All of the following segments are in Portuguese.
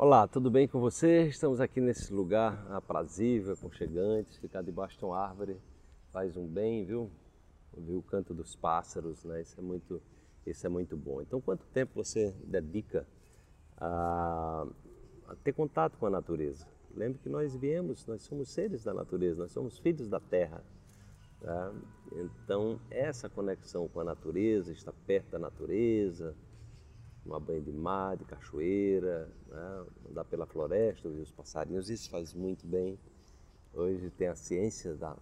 Olá, tudo bem com você? Estamos aqui nesse lugar aprazível, aconchegante, ficar debaixo de uma árvore faz um bem, viu? Ouvir o canto dos pássaros, né? Isso é muito, isso é muito bom. Então, quanto tempo você dedica a, a ter contato com a natureza? Lembre que nós viemos, nós somos seres da natureza, nós somos filhos da terra. Tá? Então, essa conexão com a natureza, estar perto da natureza, tomar banho de mar, de cachoeira, né? andar pela floresta, ouvir os passarinhos, isso faz muito bem. Hoje tem a ciência da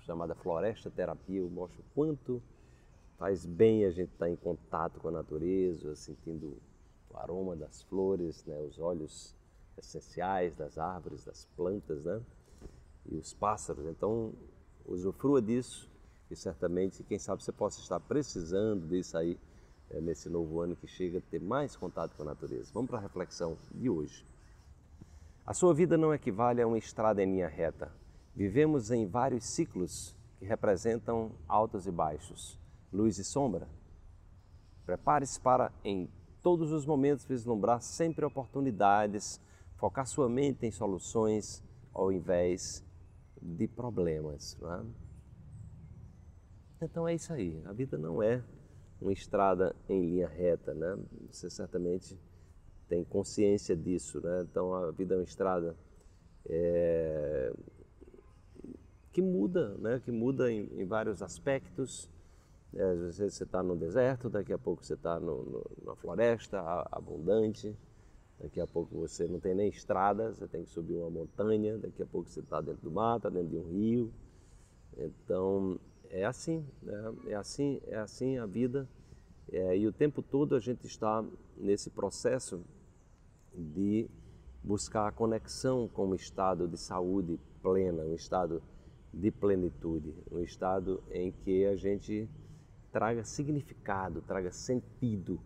chamada floresta terapia, eu mostro o quanto faz bem a gente estar em contato com a natureza, sentindo o aroma das flores, né? os óleos essenciais das árvores, das plantas, né? E os pássaros. Então, usufrua disso e certamente, quem sabe você possa estar precisando disso aí é, nesse novo ano que chega, ter mais contato com a natureza. Vamos para a reflexão de hoje. A sua vida não equivale a uma estrada em linha reta. Vivemos em vários ciclos que representam altos e baixos, luz e sombra. Prepare-se para, em todos os momentos, vislumbrar sempre oportunidades, focar sua mente em soluções ao invés de problemas. É? Então é isso aí. A vida não é uma estrada em linha reta, né? Você certamente tem consciência disso, né? Então a vida é uma estrada é, que muda, né? Que muda em, em vários aspectos. É, às vezes você está no deserto, daqui a pouco você está na floresta abundante, daqui a pouco você não tem nem estrada, você tem que subir uma montanha, daqui a pouco você está dentro do mar, está dentro de um rio. Então é assim, né? é assim, é assim a vida. É, e o tempo todo a gente está nesse processo de buscar a conexão com um estado de saúde plena, um estado de plenitude, um estado em que a gente traga significado, traga sentido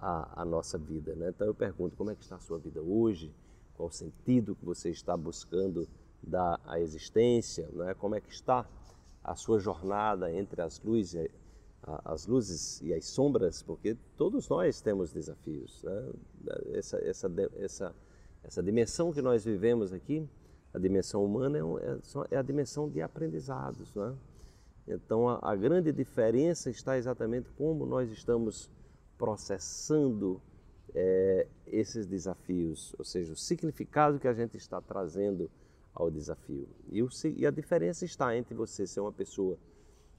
à, à nossa vida. Né? Então eu pergunto, como é que está a sua vida hoje? Qual o sentido que você está buscando dar à existência? Né? Como é que está a sua jornada entre as luzes, as luzes e as sombras, porque todos nós temos desafios. Né? Essa, essa, essa, essa dimensão que nós vivemos aqui, a dimensão humana, é, é, é a dimensão de aprendizados. Né? Então, a, a, grande diferença está exatamente como nós estamos processando é, esses desafios, ou seja, o significado que a gente está trazendo ao desafio. E, o, e a diferença está entre você ser uma pessoa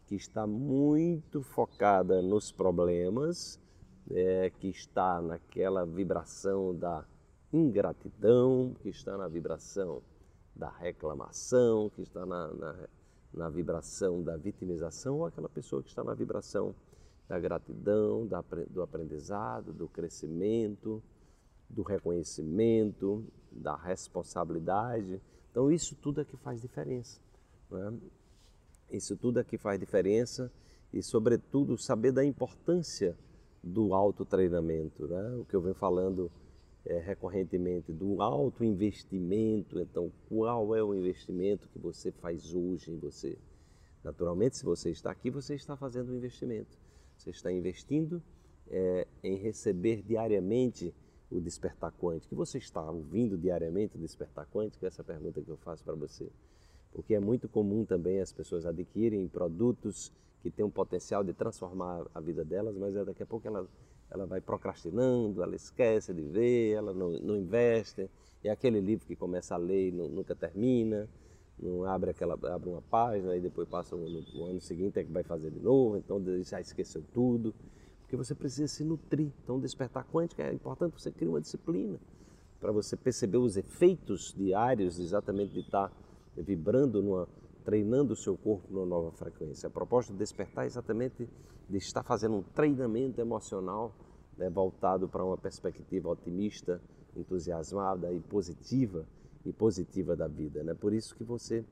que está muito focada nos problemas, é, que está naquela vibração da ingratidão, que está na vibração da reclamação, que está na, na, na vibração da vitimização, ou aquela pessoa que está na vibração da gratidão, da, do aprendizado, do crescimento, do reconhecimento, da responsabilidade. Então, isso tudo é que faz diferença. Né? Isso tudo é que faz diferença e, sobretudo, saber da importância do autotreinamento. Né? O que eu venho falando é, recorrentemente do autoinvestimento. Então, qual é o investimento que você faz hoje em você? Naturalmente, se você está aqui, você está fazendo um investimento. Você está investindo é, em receber diariamente o despertar quântico? Você está ouvindo diariamente o despertar quântico? Essa é a pergunta que eu faço para você. Porque é muito comum também as pessoas adquirirem produtos que têm um potencial de transformar a vida delas, mas é daqui a pouco ela, ela vai procrastinando, ela esquece de ver, ela não, não investe. É aquele livro que começa a ler e nunca termina, não abre aquela abre uma página e depois passa o o ano seguinte é que vai fazer de novo, então já esqueceu tudo porque você precisa se nutrir. Então, despertar quântico é importante você criar uma disciplina para você perceber os efeitos diários exatamente de estar vibrando, numa, treinando o seu corpo numa nova frequência. A proposta de despertar é exatamente de estar fazendo um treinamento emocional né, voltado para uma perspectiva otimista, entusiasmada e positiva e positiva da vida. Né? Por isso que você,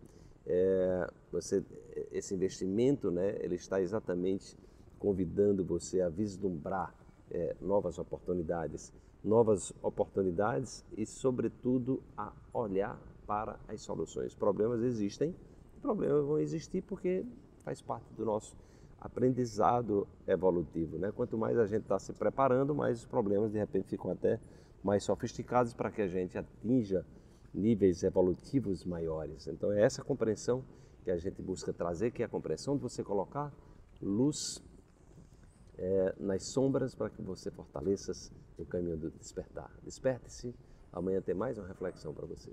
é, você esse investimento, né, ele está exatamente convidando você a vislumbrar é, novas oportunidades, novas oportunidades e, sobretudo, a olhar para as soluções. Problemas existem, problemas vão existir porque faz parte do nosso aprendizado evolutivo. Né? Quanto mais a gente está se preparando, mais os problemas de repente ficam até mais sofisticados para que a gente atinja níveis evolutivos maiores. Então é essa compreensão que a gente busca trazer, que é a compreensão de você colocar luz é, nas sombras para que você fortaleça o caminho do despertar. Desperte-se, amanhã tem mais uma reflexão para você.